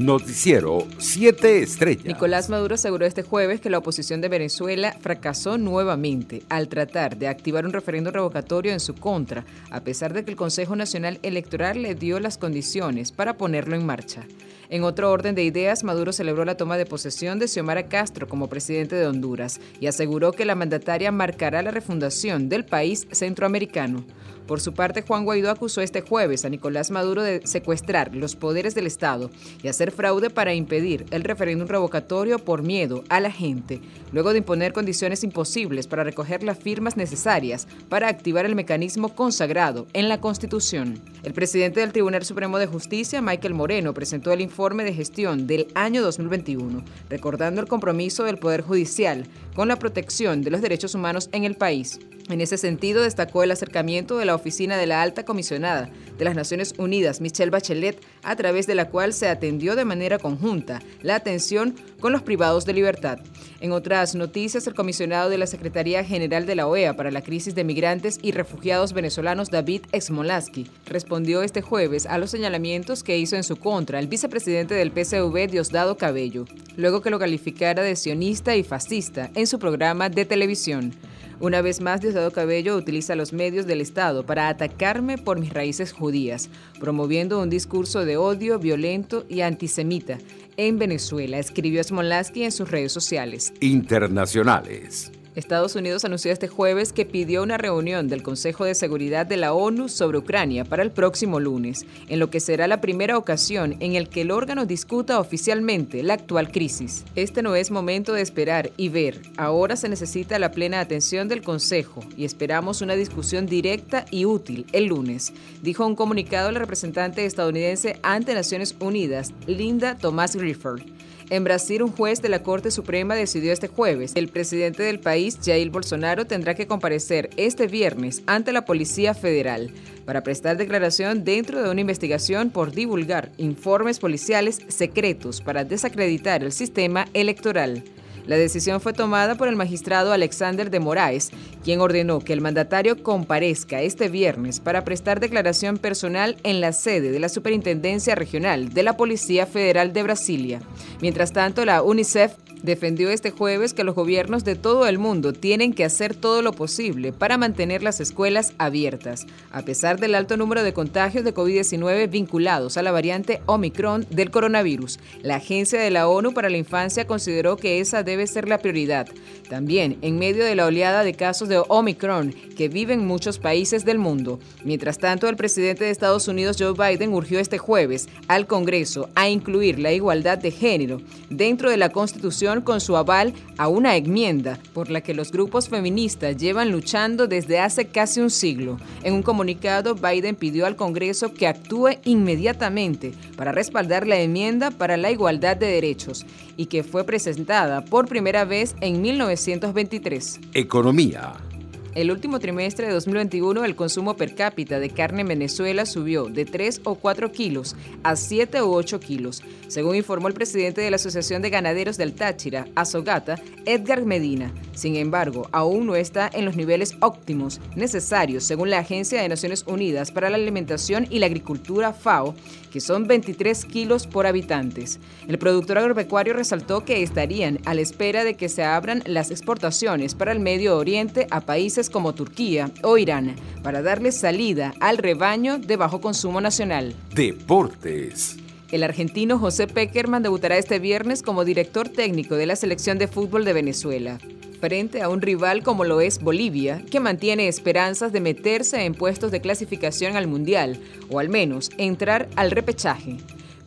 Noticiero 7 Estrellas. Nicolás Maduro aseguró este jueves que la oposición de Venezuela fracasó nuevamente al tratar de activar un referendo revocatorio en su contra, a pesar de que el Consejo Nacional Electoral le dio las condiciones para ponerlo en marcha. En otro orden de ideas, Maduro celebró la toma de posesión de Xiomara Castro como presidente de Honduras y aseguró que la mandataria marcará la refundación del país centroamericano. Por su parte, Juan Guaidó acusó este jueves a Nicolás Maduro de secuestrar los poderes del Estado y hacer fraude para impedir el referéndum revocatorio por miedo a la gente, luego de imponer condiciones imposibles para recoger las firmas necesarias para activar el mecanismo consagrado en la Constitución. El presidente del Tribunal Supremo de Justicia, Michael Moreno, presentó el informe de gestión del año 2021, recordando el compromiso del Poder Judicial con la protección de los derechos humanos en el país. En ese sentido, destacó el acercamiento de la oficina de la alta comisionada de las Naciones Unidas, Michelle Bachelet, a través de la cual se atendió de manera conjunta la atención con los privados de libertad. En otras noticias, el comisionado de la Secretaría General de la OEA para la crisis de migrantes y refugiados venezolanos, David Exmolaski, respondió este jueves a los señalamientos que hizo en su contra el vicepresidente del PCV, Diosdado Cabello, luego que lo calificara de sionista y fascista en su programa de televisión. Una vez más, Diosdado Cabello utiliza los medios del Estado para atacarme por mis raíces judías, promoviendo un discurso de odio violento y antisemita en Venezuela, escribió Smolaski en sus redes sociales. Internacionales. Estados Unidos anunció este jueves que pidió una reunión del Consejo de Seguridad de la ONU sobre Ucrania para el próximo lunes, en lo que será la primera ocasión en el que el órgano discuta oficialmente la actual crisis. Este no es momento de esperar y ver. Ahora se necesita la plena atención del Consejo y esperamos una discusión directa y útil el lunes, dijo un comunicado la representante estadounidense ante Naciones Unidas, Linda Thomas Griffith. En Brasil, un juez de la Corte Suprema decidió este jueves el presidente del país, Jair Bolsonaro, tendrá que comparecer este viernes ante la Policía Federal para prestar declaración dentro de una investigación por divulgar informes policiales secretos para desacreditar el sistema electoral. La decisión fue tomada por el magistrado Alexander de Moraes, quien ordenó que el mandatario comparezca este viernes para prestar declaración personal en la sede de la Superintendencia Regional de la Policía Federal de Brasilia. Mientras tanto, la UNICEF defendió este jueves que los gobiernos de todo el mundo tienen que hacer todo lo posible para mantener las escuelas abiertas, a pesar del alto número de contagios de COVID-19 vinculados a la variante Omicron del coronavirus. La Agencia de la ONU para la Infancia consideró que esa debe ser la prioridad. También en medio de la oleada de casos de Omicron que viven muchos países del mundo. Mientras tanto, el presidente de Estados Unidos, Joe Biden, urgió este jueves al Congreso a incluir la igualdad de género dentro de la Constitución con su aval a una enmienda por la que los grupos feministas llevan luchando desde hace casi un siglo. En un comunicado, Biden pidió al Congreso que actúe inmediatamente para respaldar la enmienda para la igualdad de derechos y que fue presentada por primera vez en 1923. Economía. El último trimestre de 2021 el consumo per cápita de carne en Venezuela subió de 3 o 4 kilos a 7 o 8 kilos, según informó el presidente de la Asociación de Ganaderos del Táchira, Azogata, Edgar Medina. Sin embargo, aún no está en los niveles óptimos necesarios, según la Agencia de Naciones Unidas para la Alimentación y la Agricultura, FAO, que son 23 kilos por habitantes. El productor agropecuario resaltó que estarían a la espera de que se abran las exportaciones para el Medio Oriente a países como Turquía o Irán para darle salida al rebaño de bajo consumo nacional. Deportes. El argentino José Peckerman debutará este viernes como director técnico de la selección de fútbol de Venezuela, frente a un rival como lo es Bolivia, que mantiene esperanzas de meterse en puestos de clasificación al Mundial, o al menos entrar al repechaje.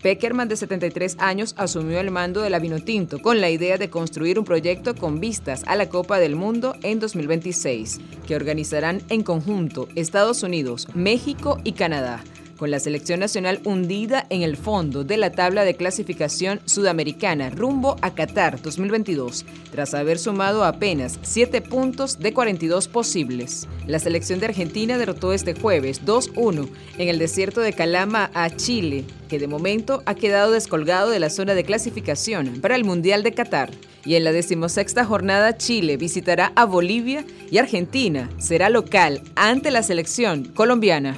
Peckerman, de 73 años, asumió el mando de la Vinotinto con la idea de construir un proyecto con vistas a la Copa del Mundo en 2026, que organizarán en conjunto Estados Unidos, México y Canadá con la selección nacional hundida en el fondo de la tabla de clasificación sudamericana rumbo a Qatar 2022, tras haber sumado apenas 7 puntos de 42 posibles. La selección de Argentina derrotó este jueves 2-1 en el desierto de Calama a Chile, que de momento ha quedado descolgado de la zona de clasificación para el Mundial de Qatar. Y en la decimosexta jornada Chile visitará a Bolivia y Argentina será local ante la selección colombiana.